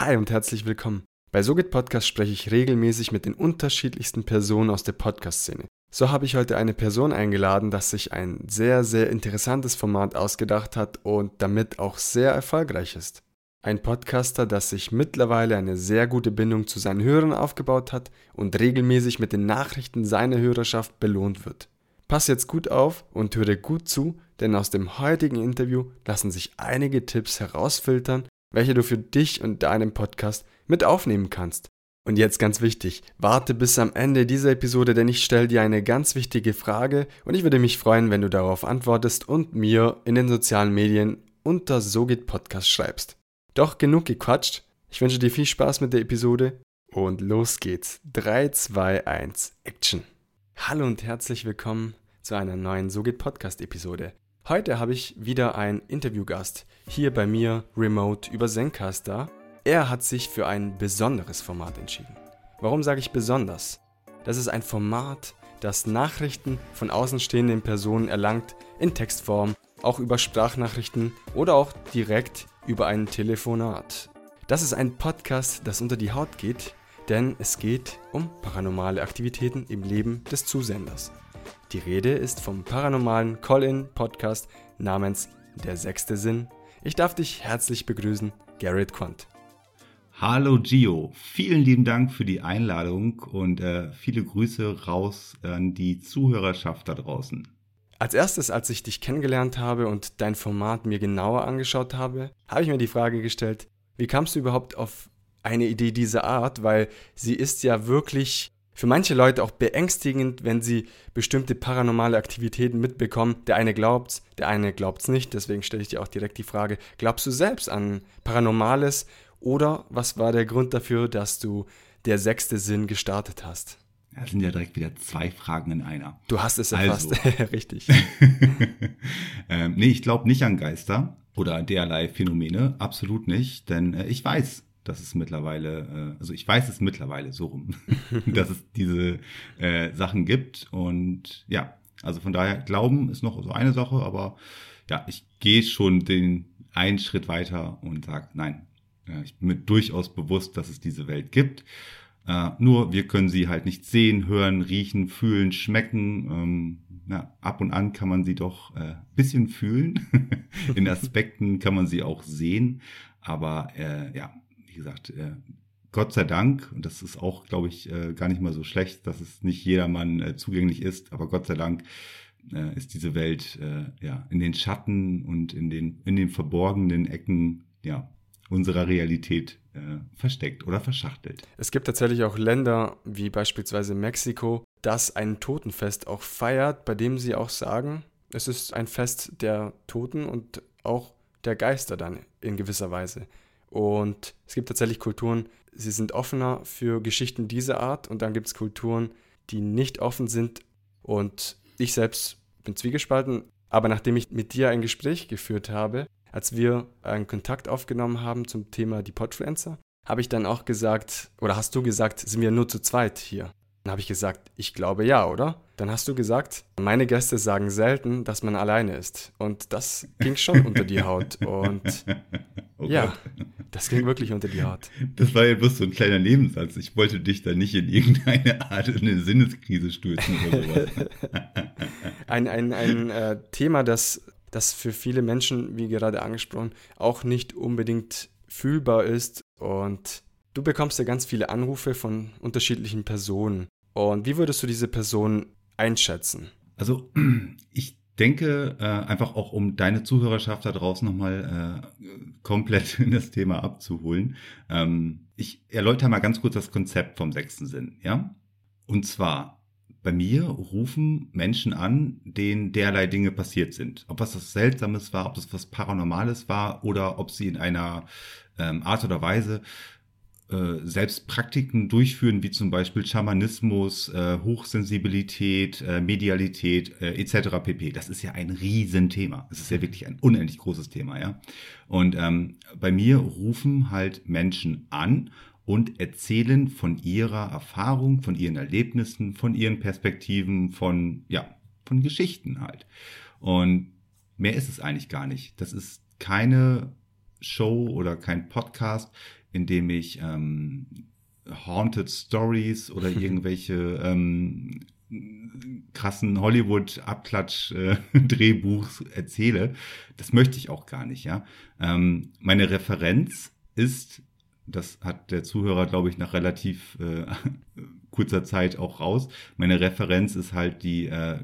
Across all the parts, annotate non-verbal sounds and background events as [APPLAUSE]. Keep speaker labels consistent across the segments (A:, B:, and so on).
A: Hi und herzlich willkommen. Bei SoGit Podcast spreche ich regelmäßig mit den unterschiedlichsten Personen aus der Podcast-Szene. So habe ich heute eine Person eingeladen, das sich ein sehr, sehr interessantes Format ausgedacht hat und damit auch sehr erfolgreich ist. Ein Podcaster, das sich mittlerweile eine sehr gute Bindung zu seinen Hörern aufgebaut hat und regelmäßig mit den Nachrichten seiner Hörerschaft belohnt wird. Pass jetzt gut auf und höre gut zu, denn aus dem heutigen Interview lassen sich einige Tipps herausfiltern, welche du für dich und deinen Podcast mit aufnehmen kannst. Und jetzt ganz wichtig, warte bis am Ende dieser Episode, denn ich stelle dir eine ganz wichtige Frage und ich würde mich freuen, wenn du darauf antwortest und mir in den sozialen Medien unter SoGit Podcast schreibst. Doch genug gequatscht. Ich wünsche dir viel Spaß mit der Episode und los geht's. 3, 2, 1, Action. Hallo und herzlich willkommen zu einer neuen SoGit Podcast Episode. Heute habe ich wieder einen Interviewgast hier bei mir remote über Zencaster. Er hat sich für ein besonderes Format entschieden. Warum sage ich besonders? Das ist ein Format, das Nachrichten von außenstehenden Personen erlangt, in Textform, auch über Sprachnachrichten oder auch direkt über ein Telefonat. Das ist ein Podcast, das unter die Haut geht, denn es geht um paranormale Aktivitäten im Leben des Zusenders. Die Rede ist vom paranormalen Call-In-Podcast namens Der sechste Sinn. Ich darf dich herzlich begrüßen, Garrett Quant.
B: Hallo Gio, vielen lieben Dank für die Einladung und äh, viele Grüße raus an die Zuhörerschaft da draußen.
A: Als erstes, als ich dich kennengelernt habe und dein Format mir genauer angeschaut habe, habe ich mir die Frage gestellt, wie kamst du überhaupt auf eine Idee dieser Art, weil sie ist ja wirklich für manche Leute auch beängstigend, wenn sie bestimmte paranormale Aktivitäten mitbekommen. Der eine glaubt's, der eine glaubt's nicht. Deswegen stelle ich dir auch direkt die Frage: Glaubst du selbst an Paranormales oder was war der Grund dafür, dass du der sechste Sinn gestartet hast?
B: Das sind ja direkt wieder zwei Fragen in einer.
A: Du hast es erfasst, also. [LAUGHS] richtig. [LAUGHS]
B: ähm, nee, ich glaube nicht an Geister oder derlei Phänomene, absolut nicht, denn äh, ich weiß, dass es mittlerweile, äh, also ich weiß es mittlerweile so rum, [LAUGHS] dass es diese äh, Sachen gibt. Und ja, also von daher, Glauben ist noch so eine Sache, aber ja, ich gehe schon den einen Schritt weiter und sage, nein, äh, ich bin mir durchaus bewusst, dass es diese Welt gibt. Äh, nur wir können sie halt nicht sehen, hören, riechen, fühlen, schmecken. Ähm, ja, ab und an kann man sie doch äh, bisschen fühlen. [LAUGHS] In Aspekten kann man sie auch sehen. Aber äh, ja, gesagt, äh, Gott sei Dank, und das ist auch, glaube ich, äh, gar nicht mal so schlecht, dass es nicht jedermann äh, zugänglich ist, aber Gott sei Dank ist diese Welt ja in den Schatten und in den, in den verborgenen Ecken ja, unserer Realität versteckt oder verschachtelt.
A: Es gibt tatsächlich auch Länder wie beispielsweise Mexiko, das ein Totenfest auch feiert, bei dem sie auch sagen, es ist ein Fest der Toten und auch der Geister dann in gewisser Weise. Und es gibt tatsächlich Kulturen, sie sind offener für Geschichten dieser Art und dann gibt es Kulturen, die nicht offen sind. Und ich selbst bin zwiegespalten, aber nachdem ich mit dir ein Gespräch geführt habe, als wir einen Kontakt aufgenommen haben zum Thema die Podfluencer, habe ich dann auch gesagt, oder hast du gesagt, sind wir nur zu zweit hier? Dann habe ich gesagt, ich glaube ja, oder? Dann hast du gesagt, meine Gäste sagen selten, dass man alleine ist. Und das ging schon unter die Haut. [LAUGHS] Und oh ja, das ging wirklich unter die Haut.
B: Das war ja bloß so ein kleiner Lebenssatz. Ich wollte dich da nicht in irgendeine Art in eine Sinneskrise stürzen oder sowas. [LAUGHS]
A: ein ein, ein äh, Thema, das, das für viele Menschen, wie gerade angesprochen, auch nicht unbedingt fühlbar ist. Und du bekommst ja ganz viele Anrufe von unterschiedlichen Personen. Und wie würdest du diese Person einschätzen?
B: Also [CLEARS THROAT] ich denke, äh, einfach auch um deine Zuhörerschaft da draußen nochmal äh, komplett [LAUGHS] in das Thema abzuholen. Ähm, ich erläutere mal ganz kurz das Konzept vom sechsten Sinn, ja? Und zwar, bei mir rufen Menschen an, denen derlei Dinge passiert sind. Ob was das Seltsames war, ob das was Paranormales war oder ob sie in einer ähm, Art oder Weise selbst Praktiken durchführen, wie zum Beispiel Schamanismus, äh, Hochsensibilität, äh, Medialität äh, etc. pp. Das ist ja ein Riesenthema. Es ist ja wirklich ein unendlich großes Thema, ja. Und ähm, bei mir rufen halt Menschen an und erzählen von ihrer Erfahrung, von ihren Erlebnissen, von ihren Perspektiven, von ja, von Geschichten halt. Und mehr ist es eigentlich gar nicht. Das ist keine Show oder kein Podcast, indem ich ähm, Haunted Stories oder [LAUGHS] irgendwelche ähm, krassen Hollywood-Abklatsch-Drehbuchs äh, [LAUGHS] erzähle. Das möchte ich auch gar nicht, ja. Ähm, meine Referenz ist, das hat der Zuhörer, glaube ich, nach relativ äh, [LAUGHS] kurzer Zeit auch raus. Meine Referenz ist halt die äh,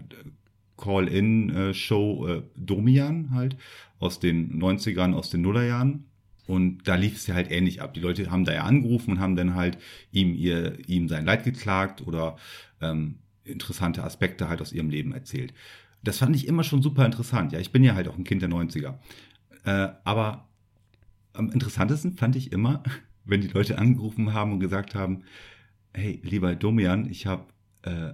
B: Call-In-Show äh, Domian halt aus den 90ern, aus den Nullerjahren. Und da lief es ja halt ähnlich ab. Die Leute haben da ja angerufen und haben dann halt ihm ihr ihm sein Leid geklagt oder ähm, interessante Aspekte halt aus ihrem Leben erzählt. Das fand ich immer schon super interessant. Ja, ich bin ja halt auch ein Kind der 90er. Äh, aber am interessantesten fand ich immer, [LAUGHS] wenn die Leute angerufen haben und gesagt haben, hey, lieber Domian, ich habe äh,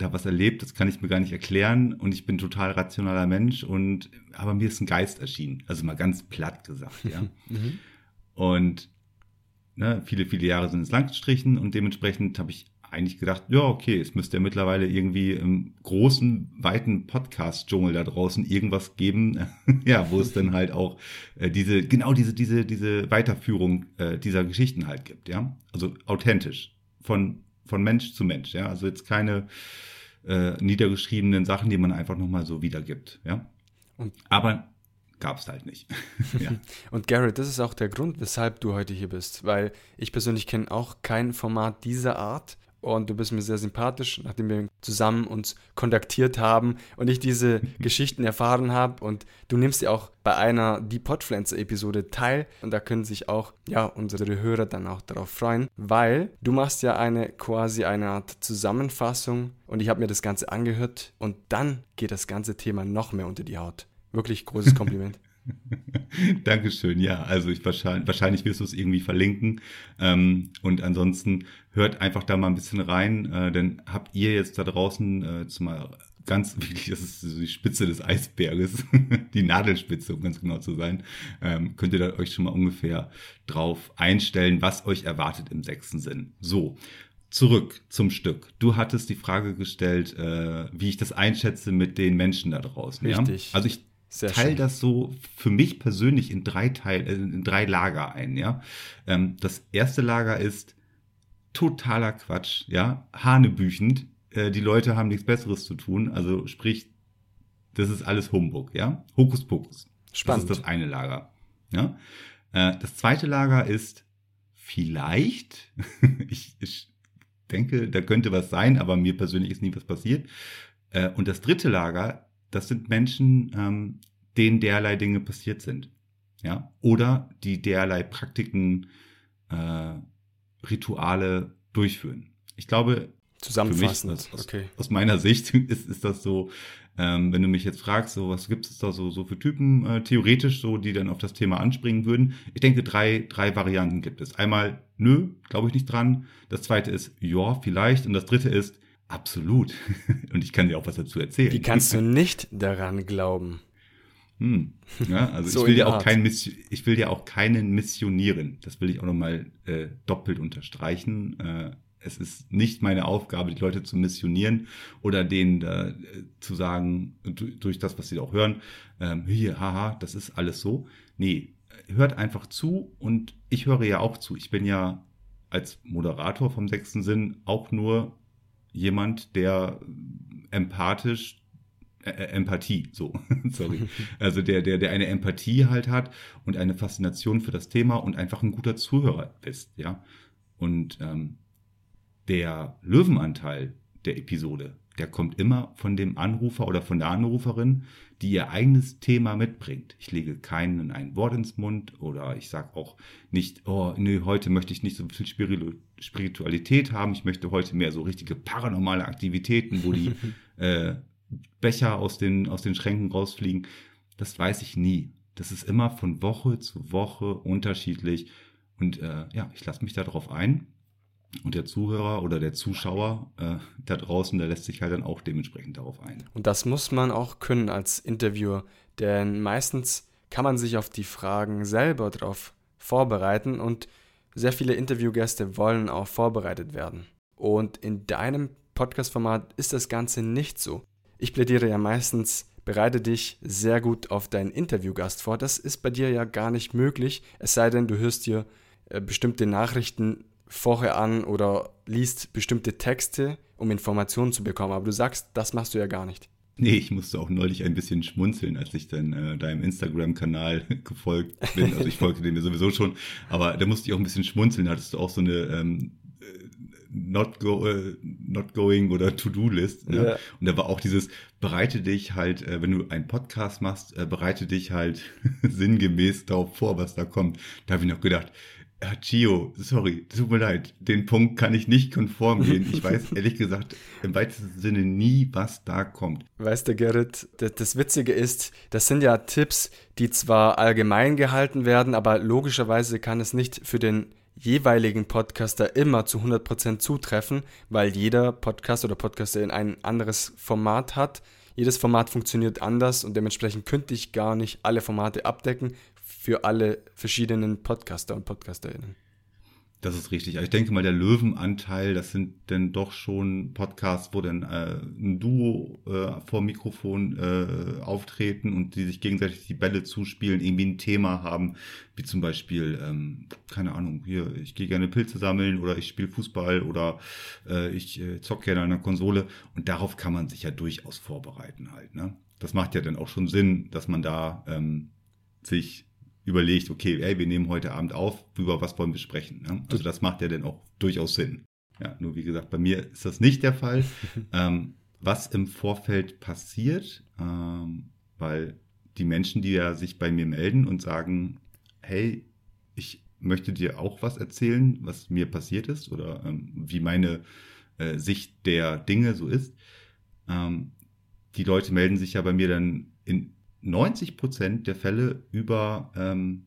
B: da was erlebt, das kann ich mir gar nicht erklären und ich bin total rationaler Mensch und aber mir ist ein Geist erschienen, also mal ganz platt gesagt, ja. [LAUGHS] mhm. Und ne, viele, viele Jahre sind es lang gestrichen und dementsprechend habe ich eigentlich gedacht, ja, okay, es müsste ja mittlerweile irgendwie im großen, weiten Podcast-Dschungel da draußen irgendwas geben, [LAUGHS] ja, wo es dann [LAUGHS] halt auch äh, diese, genau diese, diese, diese Weiterführung äh, dieser Geschichten halt gibt, ja. Also authentisch. Von, von Mensch zu Mensch, ja. Also jetzt keine äh, niedergeschriebenen Sachen, die man einfach nochmal so wiedergibt, ja. Und Aber gab es halt nicht. [LAUGHS]
A: ja. [LAUGHS] Und Garrett, das ist auch der Grund, weshalb du heute hier bist, weil ich persönlich kenne auch kein Format dieser Art und du bist mir sehr sympathisch, nachdem wir zusammen uns kontaktiert haben und ich diese [LAUGHS] Geschichten erfahren habe und du nimmst ja auch bei einer Die Podpflanze Episode teil und da können sich auch ja unsere Hörer dann auch darauf freuen, weil du machst ja eine quasi eine Art Zusammenfassung und ich habe mir das Ganze angehört und dann geht das ganze Thema noch mehr unter die Haut. Wirklich großes [LAUGHS] Kompliment. [LAUGHS]
B: Dankeschön, ja. Also ich wahrscheinlich, wahrscheinlich wirst du es irgendwie verlinken. Ähm, und ansonsten hört einfach da mal ein bisschen rein, äh, denn habt ihr jetzt da draußen äh, zumal ganz [LAUGHS] wirklich, das ist die Spitze des Eisberges, [LAUGHS] die Nadelspitze, um ganz genau zu sein, ähm, könnt ihr da euch schon mal ungefähr drauf einstellen, was euch erwartet im sechsten Sinn. So, zurück zum Stück. Du hattest die Frage gestellt, äh, wie ich das einschätze mit den Menschen da draußen.
A: Richtig.
B: Ja? Also ich sehr teile das so für mich persönlich in drei Teil, äh, in drei Lager ein, ja. Ähm, das erste Lager ist totaler Quatsch, ja, hanebüchend. Äh, die Leute haben nichts Besseres zu tun, also sprich, das ist alles Humbug, ja. Hokuspokus. Spannend. Das ist das eine Lager, ja. Äh, das zweite Lager ist vielleicht, [LAUGHS] ich, ich denke, da könnte was sein, aber mir persönlich ist nie was passiert. Und das dritte Lager das sind Menschen, ähm, denen derlei Dinge passiert sind. Ja, oder die derlei Praktiken, äh, Rituale durchführen. Ich glaube,
A: zusammenfassend,
B: mich, aus, okay. aus, meiner Sicht [LAUGHS] ist, ist das so, ähm, wenn du mich jetzt fragst, so was gibt es da so, so für Typen äh, theoretisch so, die dann auf das Thema anspringen würden. Ich denke, drei, drei Varianten gibt es. Einmal, nö, glaube ich nicht dran. Das zweite ist, ja, vielleicht. Und das dritte ist, Absolut. [LAUGHS] Und ich kann dir auch was dazu erzählen.
A: Wie kannst du [LAUGHS] nicht daran glauben?
B: Hm. Ja, also [LAUGHS] so ich will ja auch kein ich will ja auch keinen missionieren. Das will ich auch nochmal äh, doppelt unterstreichen. Äh, es ist nicht meine Aufgabe, die Leute zu missionieren oder denen äh, zu sagen, durch das, was sie auch hören, ähm, hier, haha, das ist alles so. Nee, hört einfach zu und ich höre ja auch zu. Ich bin ja als Moderator vom sechsten Sinn auch nur jemand, der empathisch äh, äh, Empathie, so, [LAUGHS] sorry. [LAUGHS] Also der, der, der eine Empathie halt hat und eine Faszination für das Thema und einfach ein guter Zuhörer ist, ja. Und ähm, der Löwenanteil der Episode, der kommt immer von dem Anrufer oder von der Anruferin, die ihr eigenes Thema mitbringt. Ich lege keinen ein Wort ins Mund oder ich sage auch nicht, oh, nee, heute möchte ich nicht so viel Spiritualität haben, ich möchte heute mehr so richtige paranormale Aktivitäten, wo die [LAUGHS] äh, Becher aus den, aus den Schränken rausfliegen. Das weiß ich nie. Das ist immer von Woche zu Woche unterschiedlich. Und äh, ja, ich lasse mich darauf ein und der Zuhörer oder der Zuschauer äh, da draußen, der lässt sich halt dann auch dementsprechend darauf ein.
A: Und das muss man auch können als Interviewer, denn meistens kann man sich auf die Fragen selber darauf vorbereiten und sehr viele Interviewgäste wollen auch vorbereitet werden. Und in deinem Podcast-Format ist das Ganze nicht so. Ich plädiere ja meistens, bereite dich sehr gut auf deinen Interviewgast vor. Das ist bei dir ja gar nicht möglich, es sei denn, du hörst dir äh, bestimmte Nachrichten vorher an oder liest bestimmte Texte, um Informationen zu bekommen. Aber du sagst, das machst du ja gar nicht.
B: Nee, ich musste auch neulich ein bisschen schmunzeln, als ich dann äh, deinem Instagram-Kanal [LAUGHS] gefolgt bin. Also ich folgte dem ja sowieso schon, aber da musste ich auch ein bisschen schmunzeln. Da hattest du auch so eine ähm, äh, not, go, äh, not going oder To-Do-List. Ne? Ja. Und da war auch dieses, bereite dich halt, äh, wenn du einen Podcast machst, äh, bereite dich halt [LAUGHS] sinngemäß darauf vor, was da kommt. Da habe ich noch gedacht, ja, Gio, sorry, tut mir leid, den Punkt kann ich nicht konform gehen. Ich weiß [LAUGHS] ehrlich gesagt im weitesten Sinne nie, was da kommt.
A: Weißt du, Gerrit, das, das, Witzige ist, das sind ja Tipps, die zwar allgemein gehalten werden, aber logischerweise kann es nicht für den jeweiligen Podcaster immer zu 100% zutreffen, weil jeder Podcast oder Podcaster in ein anderes Format hat. Jedes Format funktioniert anders und dementsprechend könnte ich gar nicht alle Formate abdecken für alle verschiedenen Podcaster und Podcasterinnen.
B: Das ist richtig. Also ich denke mal, der Löwenanteil, das sind dann doch schon Podcasts, wo dann äh, ein Duo äh, vor Mikrofon äh, auftreten und die sich gegenseitig die Bälle zuspielen, irgendwie ein Thema haben, wie zum Beispiel, ähm, keine Ahnung, hier, ich gehe gerne Pilze sammeln oder ich spiele Fußball oder äh, ich äh, zocke gerne an der Konsole und darauf kann man sich ja durchaus vorbereiten halt. Ne? Das macht ja dann auch schon Sinn, dass man da ähm, sich überlegt, okay, ey, wir nehmen heute Abend auf, über was wollen wir sprechen. Ne? Also das macht ja dann auch durchaus Sinn. Ja, nur wie gesagt, bei mir ist das nicht der Fall. [LAUGHS] ähm, was im Vorfeld passiert, ähm, weil die Menschen, die ja sich bei mir melden und sagen, hey, ich möchte dir auch was erzählen, was mir passiert ist oder ähm, wie meine äh, Sicht der Dinge so ist. Ähm, die Leute melden sich ja bei mir dann in 90 Prozent der Fälle über ähm,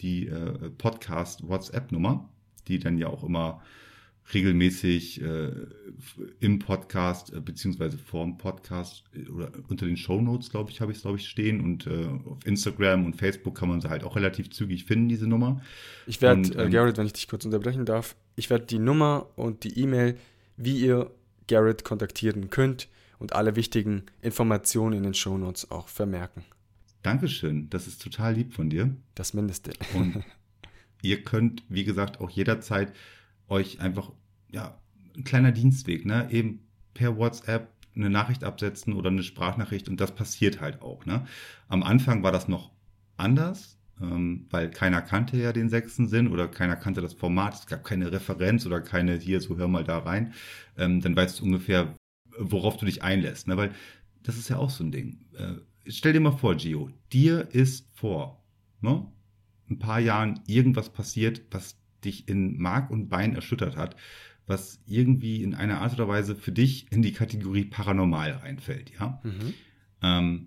B: die äh, Podcast-WhatsApp-Nummer, die dann ja auch immer regelmäßig äh, im Podcast äh, beziehungsweise vorm Podcast äh, oder unter den Show Notes, glaube ich, habe ich es, glaube ich, stehen und äh, auf Instagram und Facebook kann man sie halt auch relativ zügig finden, diese Nummer.
A: Ich werde, äh, ähm, Garrett, wenn ich dich kurz unterbrechen darf, ich werde die Nummer und die E-Mail, wie ihr Garrett kontaktieren könnt und alle wichtigen Informationen in den Show Notes auch vermerken.
B: Dankeschön, das ist total lieb von dir.
A: Das Mindeste.
B: Und [LAUGHS] ihr könnt, wie gesagt, auch jederzeit euch einfach, ja, ein kleiner Dienstweg, ne, eben per WhatsApp eine Nachricht absetzen oder eine Sprachnachricht und das passiert halt auch, ne. Am Anfang war das noch anders, ähm, weil keiner kannte ja den sechsten Sinn oder keiner kannte das Format, es gab keine Referenz oder keine hier, so hör mal da rein, ähm, dann weißt du ungefähr, worauf du dich einlässt, ne, weil das ist ja auch so ein Ding. Äh, stell dir mal vor, Gio, dir ist vor ne, ein paar Jahren irgendwas passiert, was dich in Mark und Bein erschüttert hat, was irgendwie in einer Art oder Weise für dich in die Kategorie paranormal reinfällt, ja. Mhm. Ähm,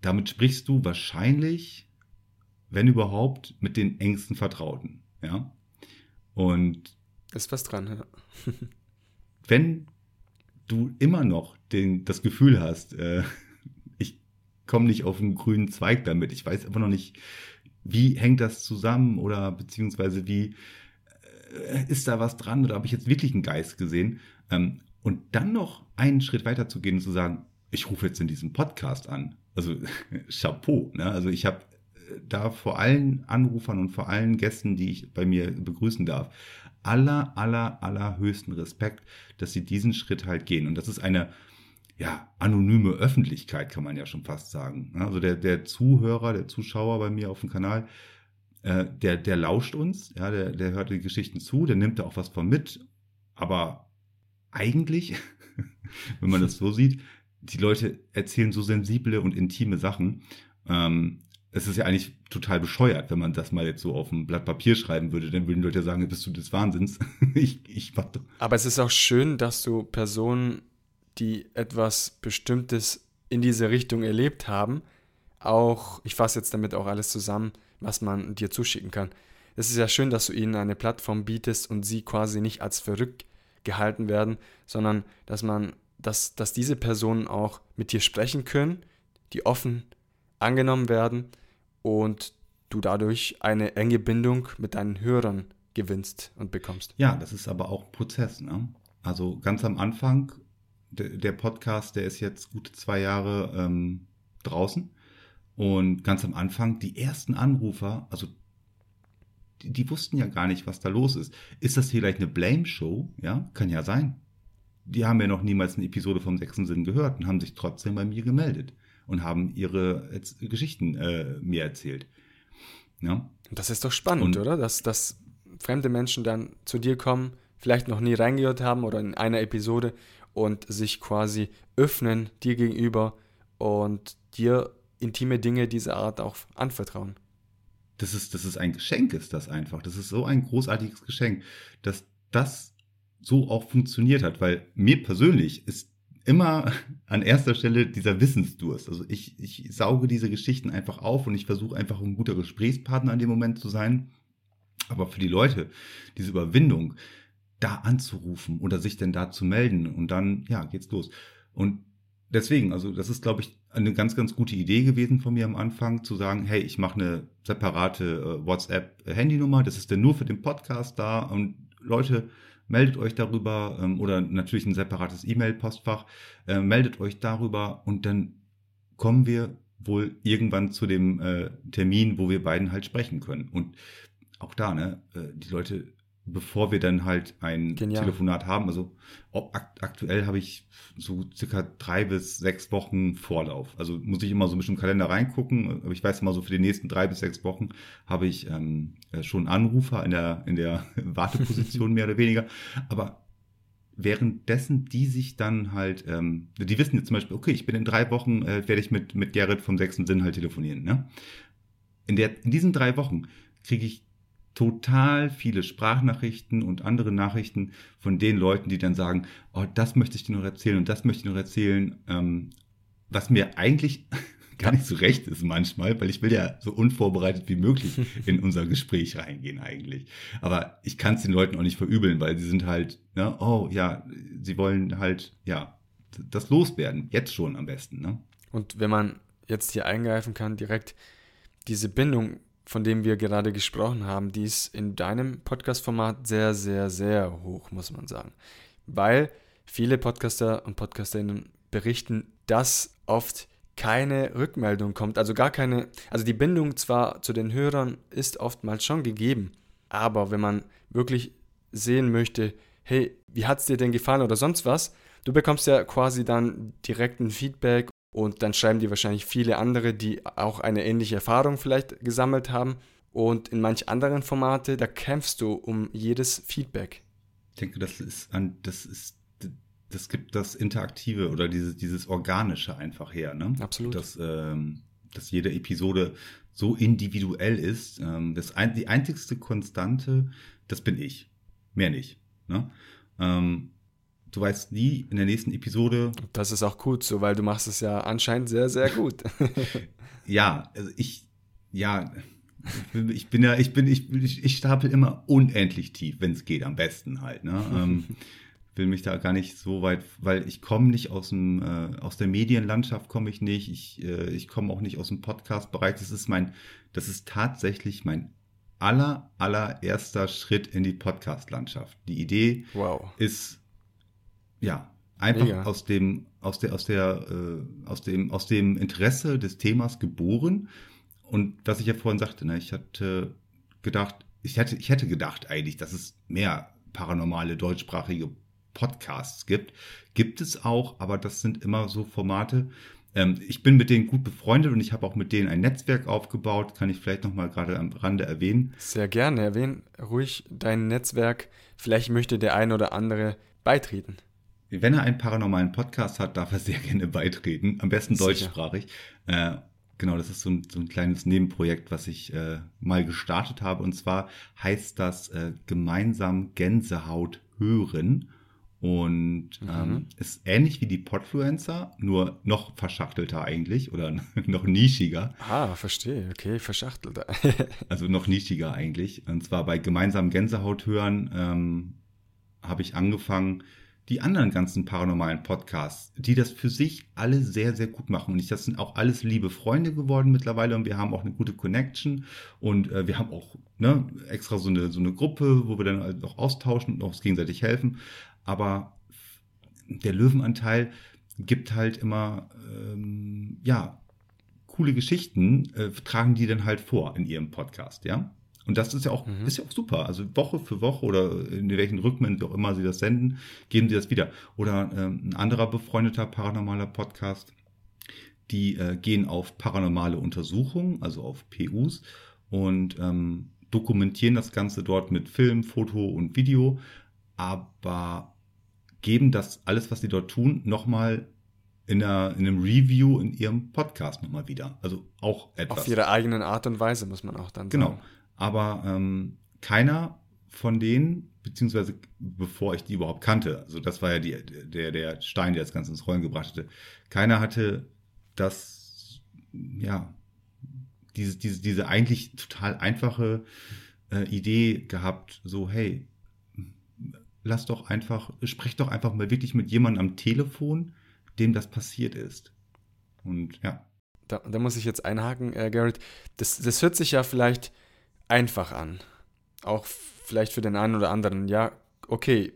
B: damit sprichst du wahrscheinlich, wenn überhaupt, mit den engsten Vertrauten, ja. Und
A: ist was dran, ja. [LAUGHS]
B: wenn du immer noch den, das Gefühl hast, äh, komme nicht auf einen grünen Zweig damit. Ich weiß aber noch nicht, wie hängt das zusammen oder beziehungsweise wie äh, ist da was dran oder habe ich jetzt wirklich einen Geist gesehen? Ähm, und dann noch einen Schritt weiter zu gehen und zu sagen, ich rufe jetzt in diesem Podcast an. Also [LAUGHS] Chapeau. Ne? Also ich habe da vor allen Anrufern und vor allen Gästen, die ich bei mir begrüßen darf, aller, aller, allerhöchsten Respekt, dass sie diesen Schritt halt gehen. Und das ist eine ja, anonyme Öffentlichkeit, kann man ja schon fast sagen. Also der, der Zuhörer, der Zuschauer bei mir auf dem Kanal, äh, der, der lauscht uns, ja, der, der hört die Geschichten zu, der nimmt da auch was von mit. Aber eigentlich, [LAUGHS] wenn man das so sieht, die Leute erzählen so sensible und intime Sachen. Ähm, es ist ja eigentlich total bescheuert, wenn man das mal jetzt so auf ein Blatt Papier schreiben würde, dann würden Leute sagen, bist du des Wahnsinns. [LAUGHS] ich, ich mach doch.
A: Aber es ist auch schön, dass du Personen die etwas Bestimmtes in diese Richtung erlebt haben, auch, ich fasse jetzt damit auch alles zusammen, was man dir zuschicken kann. Es ist ja schön, dass du ihnen eine Plattform bietest und sie quasi nicht als verrückt gehalten werden, sondern dass man, dass, dass diese Personen auch mit dir sprechen können, die offen angenommen werden und du dadurch eine enge Bindung mit deinen Hörern gewinnst und bekommst.
B: Ja, das ist aber auch ein Prozess. Ne? Also ganz am Anfang der Podcast, der ist jetzt gute zwei Jahre ähm, draußen. Und ganz am Anfang, die ersten Anrufer, also die, die wussten ja gar nicht, was da los ist. Ist das hier gleich eine Blame-Show? Ja, kann ja sein. Die haben ja noch niemals eine Episode vom sechsten Sinn gehört und haben sich trotzdem bei mir gemeldet und haben ihre Geschichten äh, mir erzählt.
A: Ja. Das ist doch spannend, und, oder? Dass, dass fremde Menschen dann zu dir kommen, vielleicht noch nie reingehört haben oder in einer Episode und sich quasi öffnen dir gegenüber und dir intime Dinge dieser Art auch anvertrauen.
B: Das ist, das ist ein Geschenk, ist das einfach. Das ist so ein großartiges Geschenk, dass das so auch funktioniert hat, weil mir persönlich ist immer an erster Stelle dieser Wissensdurst. Also ich, ich sauge diese Geschichten einfach auf und ich versuche einfach ein guter Gesprächspartner in dem Moment zu sein. Aber für die Leute, diese Überwindung, da anzurufen oder sich denn da zu melden und dann, ja, geht's los. Und deswegen, also das ist, glaube ich, eine ganz, ganz gute Idee gewesen von mir am Anfang, zu sagen, hey, ich mache eine separate äh, WhatsApp-Handynummer, das ist denn nur für den Podcast da und Leute, meldet euch darüber ähm, oder natürlich ein separates E-Mail-Postfach, äh, meldet euch darüber und dann kommen wir wohl irgendwann zu dem äh, Termin, wo wir beiden halt sprechen können. Und auch da, ne, äh, die Leute bevor wir dann halt ein Genial. Telefonat haben. Also akt aktuell habe ich so circa drei bis sechs Wochen Vorlauf. Also muss ich immer so ein bisschen im Kalender reingucken. Aber ich weiß immer so für die nächsten drei bis sechs Wochen habe ich ähm, äh, schon Anrufer in der, in der [LAUGHS] Warteposition mehr oder weniger. Aber währenddessen die sich dann halt, ähm, die wissen jetzt zum Beispiel, okay, ich bin in drei Wochen, äh, werde ich mit, mit Gerrit vom sechsten Sinn halt telefonieren. Ne? In, der, in diesen drei Wochen kriege ich total viele Sprachnachrichten und andere Nachrichten von den Leuten, die dann sagen, oh, das möchte ich dir noch erzählen und das möchte ich noch erzählen, ähm, was mir eigentlich [LAUGHS] gar nicht so recht ist manchmal, weil ich will ja so unvorbereitet wie möglich [LAUGHS] in unser Gespräch reingehen eigentlich. Aber ich kann es den Leuten auch nicht verübeln, weil sie sind halt, ne, oh ja, sie wollen halt, ja, das loswerden. Jetzt schon am besten. Ne?
A: Und wenn man jetzt hier eingreifen kann, direkt diese Bindung von dem wir gerade gesprochen haben, die ist in deinem Podcast-Format sehr, sehr, sehr hoch, muss man sagen. Weil viele Podcaster und Podcasterinnen berichten, dass oft keine Rückmeldung kommt, also gar keine, also die Bindung zwar zu den Hörern ist oftmals schon gegeben, aber wenn man wirklich sehen möchte, hey, wie hat es dir denn gefallen oder sonst was, du bekommst ja quasi dann direkt ein Feedback und dann schreiben die wahrscheinlich viele andere, die auch eine ähnliche Erfahrung vielleicht gesammelt haben. Und in manch anderen Formate, da kämpfst du um jedes Feedback.
B: Ich denke, das ist an, das ist, das gibt das Interaktive oder dieses, dieses Organische einfach her, ne?
A: Absolut.
B: Dass, ähm, dass jede Episode so individuell ist. Ähm, das ein, die einzigste Konstante, das bin ich. Mehr nicht. Ne? Ähm, du weißt nie in der nächsten Episode.
A: Das ist auch gut so, weil du machst es ja anscheinend sehr, sehr gut. [LAUGHS]
B: ja, also ich, ja, ich bin ja, ich bin, ich, ich stapel immer unendlich tief, wenn es geht, am besten halt. Ne? ähm, will mich da gar nicht so weit, weil ich komme nicht aus dem, äh, aus der Medienlandschaft komme ich nicht. Ich, äh, ich komme auch nicht aus dem Podcast-Bereich. Das ist mein, das ist tatsächlich mein aller, allererster Schritt in die Podcast-Landschaft. Die Idee wow. ist ja, einfach Mega. aus dem, aus der, aus der, äh, aus dem, aus dem Interesse des Themas geboren. Und was ich ja vorhin sagte, ne, ich hatte gedacht, ich hätte, ich hätte gedacht eigentlich, dass es mehr paranormale deutschsprachige Podcasts gibt. Gibt es auch, aber das sind immer so Formate. Ähm, ich bin mit denen gut befreundet und ich habe auch mit denen ein Netzwerk aufgebaut. Kann ich vielleicht noch mal gerade am Rande erwähnen?
A: Sehr gerne. Erwähnen ruhig dein Netzwerk. Vielleicht möchte der ein oder andere beitreten.
B: Wenn er einen paranormalen Podcast hat, darf er sehr gerne beitreten. Am besten deutschsprachig. Äh, genau, das ist so ein, so ein, kleines Nebenprojekt, was ich äh, mal gestartet habe. Und zwar heißt das äh, gemeinsam Gänsehaut hören. Und ähm, mhm. ist ähnlich wie die Podfluencer, nur noch verschachtelter eigentlich oder [LAUGHS] noch nischiger.
A: Ah, verstehe. Okay, verschachtelter. [LAUGHS]
B: also noch nischiger eigentlich. Und zwar bei gemeinsam Gänsehaut hören ähm, habe ich angefangen, die anderen ganzen paranormalen Podcasts, die das für sich alle sehr, sehr gut machen. Und ich, das sind auch alles liebe Freunde geworden mittlerweile und wir haben auch eine gute Connection und äh, wir haben auch ne, extra so eine, so eine Gruppe, wo wir dann halt auch austauschen und uns gegenseitig helfen. Aber der Löwenanteil gibt halt immer, ähm, ja, coole Geschichten, äh, tragen die dann halt vor in ihrem Podcast, ja. Und das ist ja auch, mhm. ist ja auch super. Also Woche für Woche oder in welchen Rhythmen auch immer sie das senden, geben sie das wieder. Oder ähm, ein anderer befreundeter paranormaler Podcast, die äh, gehen auf paranormale Untersuchungen, also auf PUs und ähm, dokumentieren das Ganze dort mit Film, Foto und Video, aber geben das alles, was sie dort tun, nochmal in, einer, in einem Review in ihrem Podcast nochmal wieder. Also auch etwas.
A: Auf ihre eigenen Art und Weise, muss man auch dann
B: genau. sagen. Genau. Aber ähm, keiner von denen, beziehungsweise bevor ich die überhaupt kannte, also das war ja die, der, der Stein, der das Ganze ins Rollen gebracht hatte, keiner hatte das, ja, diese, diese, diese eigentlich total einfache äh, Idee gehabt, so, hey, lass doch einfach, sprech doch einfach mal wirklich mit jemandem am Telefon, dem das passiert ist. Und ja.
A: Da, da muss ich jetzt einhaken, äh, Garrett. Das, das hört sich ja vielleicht einfach an. Auch vielleicht für den einen oder anderen. Ja, okay,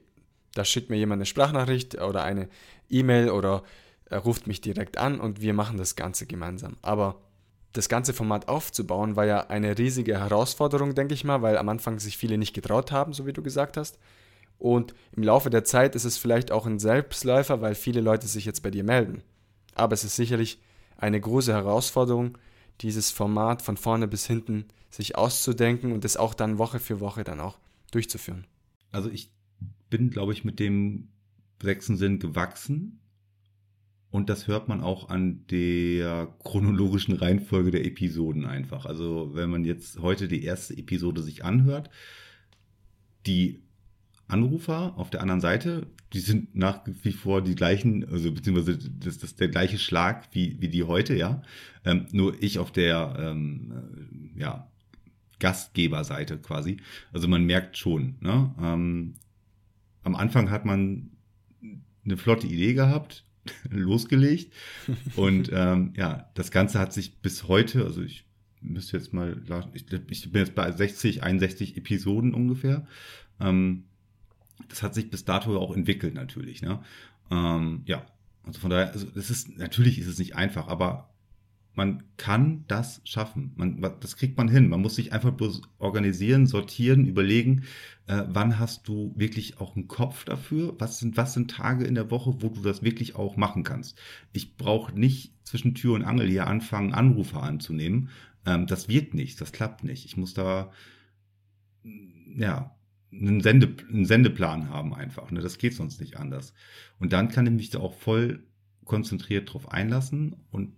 A: da schickt mir jemand eine Sprachnachricht oder eine E-Mail oder er ruft mich direkt an und wir machen das Ganze gemeinsam. Aber das ganze Format aufzubauen war ja eine riesige Herausforderung, denke ich mal, weil am Anfang sich viele nicht getraut haben, so wie du gesagt hast. Und im Laufe der Zeit ist es vielleicht auch ein Selbstläufer, weil viele Leute sich jetzt bei dir melden. Aber es ist sicherlich eine große Herausforderung, dieses Format von vorne bis hinten sich auszudenken und es auch dann Woche für Woche dann auch durchzuführen.
B: Also ich bin, glaube ich, mit dem sechsten Sinn gewachsen. Und das hört man auch an der chronologischen Reihenfolge der Episoden einfach. Also wenn man jetzt heute die erste Episode sich anhört, die Anrufer auf der anderen Seite, die sind nach wie vor die gleichen, also beziehungsweise das, das der gleiche Schlag wie, wie die heute, ja. Ähm, nur ich auf der ähm, äh, ja, Gastgeberseite quasi. Also man merkt schon, ne? Ähm, am Anfang hat man eine flotte Idee gehabt, [LAUGHS] losgelegt. Und [LAUGHS] ähm, ja, das Ganze hat sich bis heute, also ich müsste jetzt mal, ich, ich bin jetzt bei 60, 61 Episoden ungefähr. Ähm, das hat sich bis dato auch entwickelt natürlich. Ne? Ähm, ja, also von daher, also es ist natürlich ist es nicht einfach, aber man kann das schaffen. Man, das kriegt man hin. Man muss sich einfach bloß organisieren, sortieren, überlegen, äh, wann hast du wirklich auch einen Kopf dafür? Was sind, was sind Tage in der Woche, wo du das wirklich auch machen kannst? Ich brauche nicht zwischen Tür und Angel hier anfangen, Anrufe anzunehmen. Ähm, das wird nicht, das klappt nicht. Ich muss da, ja, einen, Sende, einen Sendeplan haben einfach. Ne? Das geht sonst nicht anders. Und dann kann ich mich da auch voll konzentriert drauf einlassen und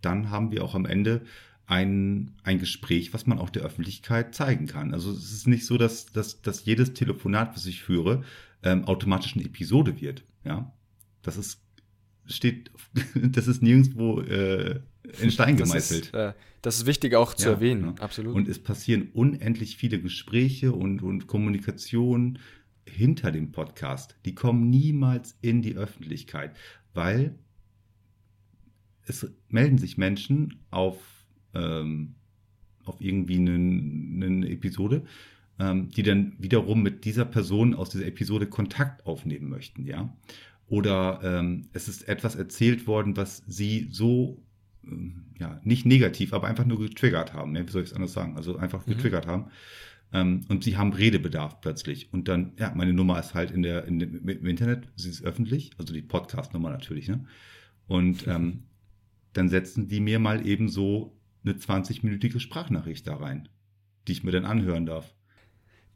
B: dann haben wir auch am Ende ein, ein Gespräch, was man auch der Öffentlichkeit zeigen kann. Also es ist nicht so, dass, dass, dass jedes Telefonat, was ich führe, ähm, automatisch eine Episode wird. Ja, das ist steht, [LAUGHS] das ist nirgendwo äh, in Stein gemeißelt.
A: Das ist, äh, das ist wichtig auch zu ja, erwähnen, ja. absolut.
B: Und es passieren unendlich viele Gespräche und, und Kommunikation hinter dem Podcast. Die kommen niemals in die Öffentlichkeit, weil es melden sich Menschen auf, ähm, auf irgendwie eine, Episode, ähm, die dann wiederum mit dieser Person aus dieser Episode Kontakt aufnehmen möchten, ja. Oder ähm, es ist etwas erzählt worden, was sie so ähm, ja, nicht negativ, aber einfach nur getriggert haben. Ja, wie soll ich es anders sagen? Also einfach mhm. getriggert haben. Ähm, und sie haben Redebedarf plötzlich. Und dann, ja, meine Nummer ist halt in der, in dem, im Internet, sie ist öffentlich, also die Podcast-Nummer natürlich, ne? Und [LAUGHS] ähm, dann setzen die mir mal eben so eine 20-minütige Sprachnachricht da rein, die ich mir dann anhören darf.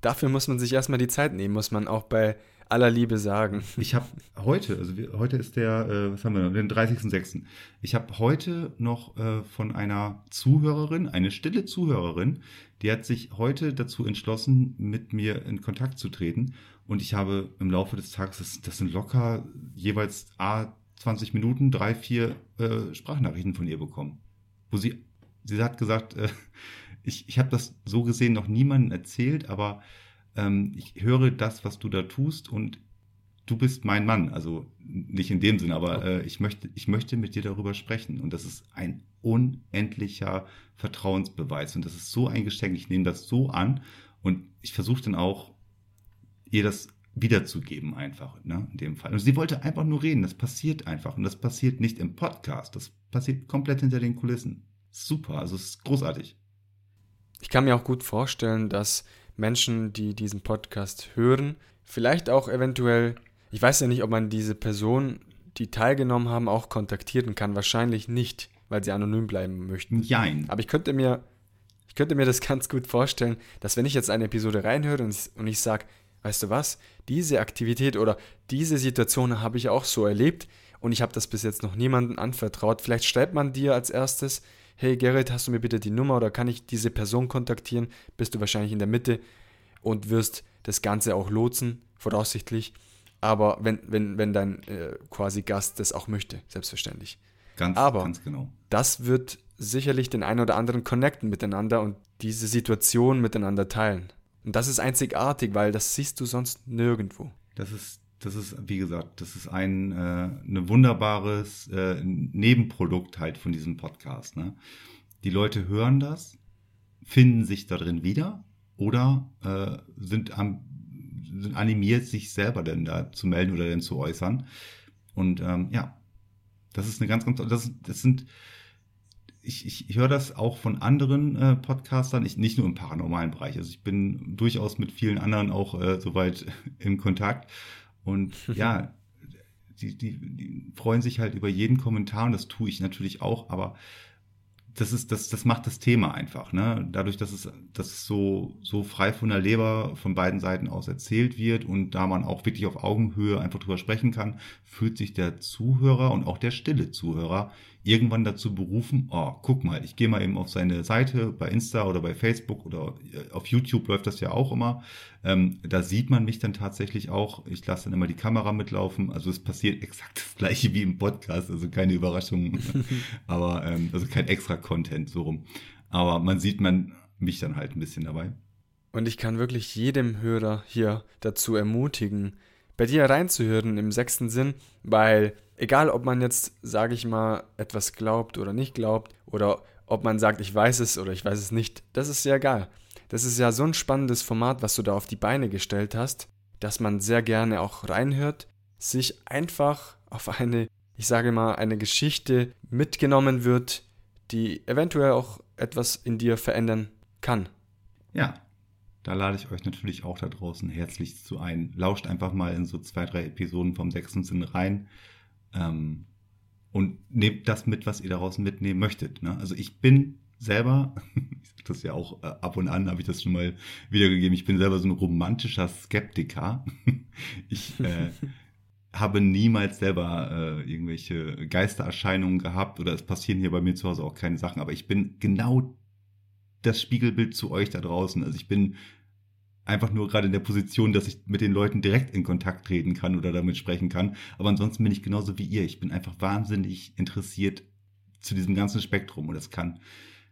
A: Dafür muss man sich erstmal die Zeit nehmen, muss man auch bei aller Liebe sagen. [LAUGHS]
B: Ich habe heute, also wir, heute ist der, äh, was haben wir noch, den 30.06. Ich habe heute noch äh, von einer Zuhörerin, eine stille Zuhörerin, die hat sich heute dazu entschlossen, mit mir in Kontakt zu treten. Und ich habe im Laufe des Tages, das, das sind locker jeweils A, 20 Minuten, drei, vier äh, Sprachnachrichten von ihr bekommen. Wo sie, sie hat gesagt, äh, [LAUGHS] ich, ich habe das so gesehen noch niemandem erzählt, aber ähm, ich höre das, was du da tust und du bist mein Mann. Also nicht in dem Sinne, aber äh, ich, möchte, ich möchte mit dir darüber sprechen. Und das ist ein unendlicher Vertrauensbeweis. Und das ist so ein Geschenk. Ich nehme das so an und ich versuche dann auch, ihr das wiederzugeben einfach, ne, in dem Fall. Und sie wollte einfach nur reden. Das passiert einfach. Und das passiert nicht im Podcast. Das passiert komplett hinter den Kulissen. Super. Also es ist großartig.
A: ich kann mir auch gut vorstellen, dass Menschen, die diesen Podcast hören, vielleicht auch eventuell, ich weiß ja nicht, ob man diese Person, die teilgenommen haben, auch kontaktieren kann. Wahrscheinlich nicht, weil sie anonym bleiben möchten.
B: Jein.
A: Aber ich könnte mir, ich könnte mir das [LAUGHS] ganz gut vorstellen, dass wenn ich jetzt eine Episode reinhöre und ich, und ich sage, weißt du was, diese Aktivität oder diese Situation habe ich auch so erlebt und ich habe das bis jetzt noch niemandem anvertraut. Vielleicht schreibt man dir als erstes, hey Gerrit, hast du mir bitte die Nummer oder kann ich diese Person kontaktieren? Bist du wahrscheinlich in der Mitte und wirst das Ganze auch lotsen, voraussichtlich. Aber wenn, wenn, wenn dein äh, quasi Gast das auch möchte, selbstverständlich.
B: Ganz,
A: Aber
B: ganz genau.
A: das wird sicherlich den einen oder anderen connecten miteinander und diese Situation miteinander teilen. Und das ist einzigartig, weil das siehst du sonst nirgendwo.
B: Das ist, das ist, wie gesagt, das ist ein äh, ein wunderbares äh, Nebenprodukt halt von diesem Podcast. Ne? Die Leute hören das, finden sich da drin wieder oder äh, sind, am, sind animiert, sich selber denn da zu melden oder denn zu äußern. Und ähm, ja, das ist eine ganz, ganz, das, das sind, ich, ich, ich höre das auch von anderen äh, Podcastern, ich, nicht nur im paranormalen Bereich. Also ich bin durchaus mit vielen anderen auch äh, soweit [LAUGHS] in Kontakt. Und [LAUGHS] ja, die, die, die freuen sich halt über jeden Kommentar und das tue ich natürlich auch, aber das ist, das, das macht das Thema einfach, ne? Dadurch, dass es, dass es so, so frei von der Leber von beiden Seiten aus erzählt wird und da man auch wirklich auf Augenhöhe einfach drüber sprechen kann, fühlt sich der Zuhörer und auch der stille Zuhörer irgendwann dazu berufen, oh, guck mal, ich gehe mal eben auf seine Seite bei Insta oder bei Facebook oder äh, auf YouTube läuft das ja auch immer. Ähm, da sieht man mich dann tatsächlich auch. Ich lasse dann immer die Kamera mitlaufen. Also es passiert exakt das gleiche wie im Podcast, also keine Überraschung, [LAUGHS] aber ähm, also kein extra Content so rum. Aber man sieht man mich dann halt ein bisschen dabei.
A: Und ich kann wirklich jedem Hörer hier dazu ermutigen, bei dir reinzuhören im sechsten Sinn, weil egal ob man jetzt, sage ich mal, etwas glaubt oder nicht glaubt, oder ob man sagt, ich weiß es oder ich weiß es nicht, das ist ja egal. Das ist ja so ein spannendes Format, was du da auf die Beine gestellt hast, dass man sehr gerne auch reinhört, sich einfach auf eine, ich sage mal, eine Geschichte mitgenommen wird, die eventuell auch etwas in dir verändern kann.
B: Ja, da lade ich euch natürlich auch da draußen herzlich zu ein. Lauscht einfach mal in so zwei, drei Episoden vom sechsten Sinn rein. Ähm, und nehmt das mit, was ihr daraus mitnehmen möchtet. Ne? Also ich bin selber, [LAUGHS] ich sage das ja auch äh, ab und an, habe ich das schon mal wiedergegeben, ich bin selber so ein romantischer Skeptiker. [LAUGHS] ich äh, [LAUGHS] habe niemals selber äh, irgendwelche Geistererscheinungen gehabt oder es passieren hier bei mir zu Hause auch keine Sachen, aber ich bin genau das Spiegelbild zu euch da draußen. Also ich bin einfach nur gerade in der Position, dass ich mit den Leuten direkt in Kontakt treten kann oder damit sprechen kann. Aber ansonsten bin ich genauso wie ihr. Ich bin einfach wahnsinnig interessiert zu diesem ganzen Spektrum. Und das kann,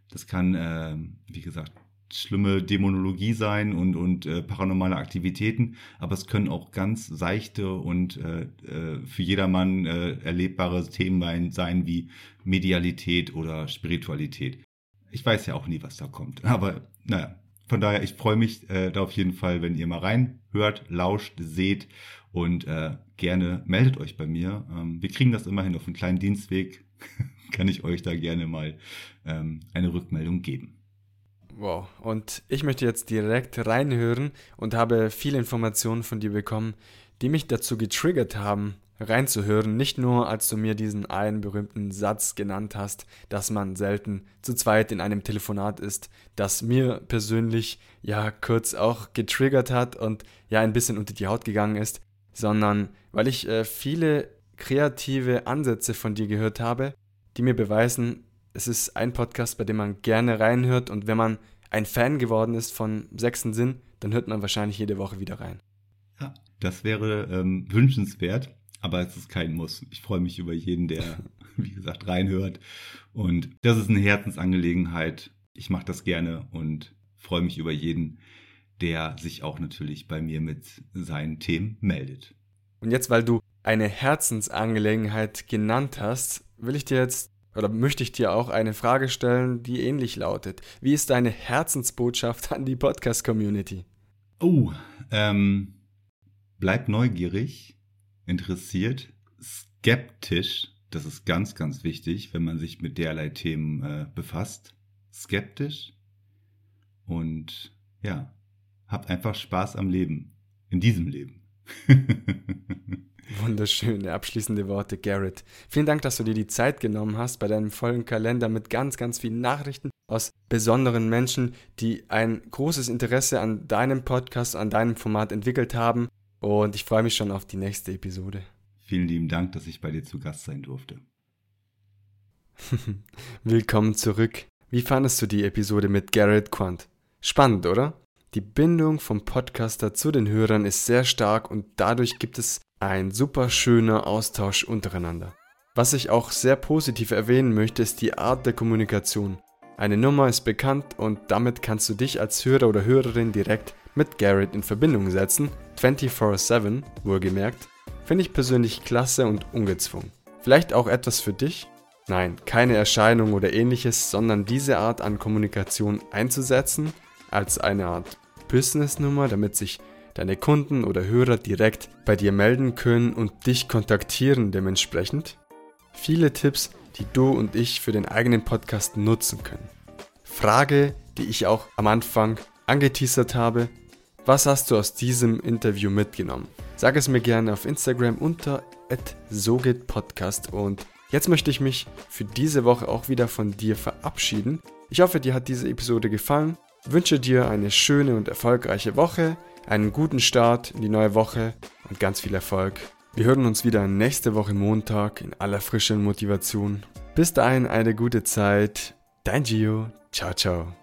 B: das kann, äh, wie gesagt, schlimme Dämonologie sein und, und äh, paranormale Aktivitäten, aber es können auch ganz seichte und äh, äh, für jedermann äh, erlebbare Themen sein wie Medialität oder Spiritualität. Ich weiß ja auch nie, was da kommt, aber naja, von daher, ich freue mich äh, da auf jeden Fall, wenn ihr mal reinhört, lauscht, seht und äh, gerne meldet euch bei mir. Ähm, wir kriegen das immerhin auf einen kleinen Dienstweg. [LAUGHS] Kann ich euch da gerne mal ähm, eine Rückmeldung geben.
A: Wow, und ich möchte jetzt direkt reinhören und habe viele Informationen von dir bekommen, die mich dazu getriggert haben, reinzuhören, nicht nur als du mir diesen einen berühmten Satz genannt hast, dass man selten zu zweit in einem Telefonat ist, das mir persönlich ja kurz auch getriggert hat und ja ein bisschen unter die Haut gegangen ist, sondern weil ich äh, viele kreative Ansätze von dir gehört habe, die mir beweisen, es ist ein Podcast, bei dem man gerne reinhört und wenn man ein Fan geworden ist von Sechsten Sinn, dann hört man wahrscheinlich jede Woche wieder rein.
B: Ja, das wäre ähm, wünschenswert aber es ist kein Muss. Ich freue mich über jeden, der, [LAUGHS] wie gesagt, reinhört. Und das ist eine Herzensangelegenheit. Ich mache das gerne und freue mich über jeden, der sich auch natürlich bei mir mit seinen Themen meldet.
A: Und jetzt, weil du eine Herzensangelegenheit genannt hast, will ich dir jetzt oder möchte ich dir auch eine Frage stellen, die ähnlich lautet. Wie ist deine Herzensbotschaft an die Podcast-Community?
B: Oh, ähm, bleib neugierig, interessiert, skeptisch, das ist ganz, ganz wichtig, wenn man sich mit derlei Themen äh, befasst, skeptisch Und ja, habt einfach Spaß am Leben. In diesem Leben. [LAUGHS]
A: Wunderschöne abschließende Worte, Garrett. Vielen Dank, dass du dir die Zeit genommen hast bei deinem vollen Kalender mit ganz, ganz vielen Nachrichten aus besonderen Menschen, die ein großes Interesse an deinem Podcast, an deinem Format entwickelt haben. Und ich freue mich schon auf die nächste Episode.
B: Vielen lieben Dank, dass ich bei dir zu Gast sein durfte. [LAUGHS]
A: Willkommen zurück. Wie fandest du die Episode mit Garrett Quant? Spannend, oder? Die Bindung vom Podcaster zu den Hörern ist sehr stark und dadurch gibt es ein super schöner Austausch untereinander. Was ich auch sehr positiv erwähnen möchte, ist die Art der Kommunikation. Eine Nummer ist bekannt und damit kannst du dich als Hörer oder Hörerin direkt mit Garrett in Verbindung setzen, 24/7 wohlgemerkt, finde ich persönlich klasse und ungezwungen. Vielleicht auch etwas für dich? Nein, keine Erscheinung oder ähnliches, sondern diese Art an Kommunikation einzusetzen als eine Art Business-Nummer, damit sich deine Kunden oder Hörer direkt bei dir melden können und dich kontaktieren dementsprechend. Viele Tipps, die du und ich für den eigenen Podcast nutzen können. Frage, die ich auch am Anfang angeteasert habe. Was hast du aus diesem Interview mitgenommen? Sag es mir gerne auf Instagram unter @sogehtpodcast und jetzt möchte ich mich für diese Woche auch wieder von dir verabschieden. Ich hoffe, dir hat diese Episode gefallen. wünsche dir eine schöne und erfolgreiche Woche einen guten Start in die neue Woche und ganz viel Erfolg. Wir hören uns wieder nächste Woche Montag in aller frischen Motivation. Bis dahin eine gute Zeit. Dein Gio. Ciao, ciao.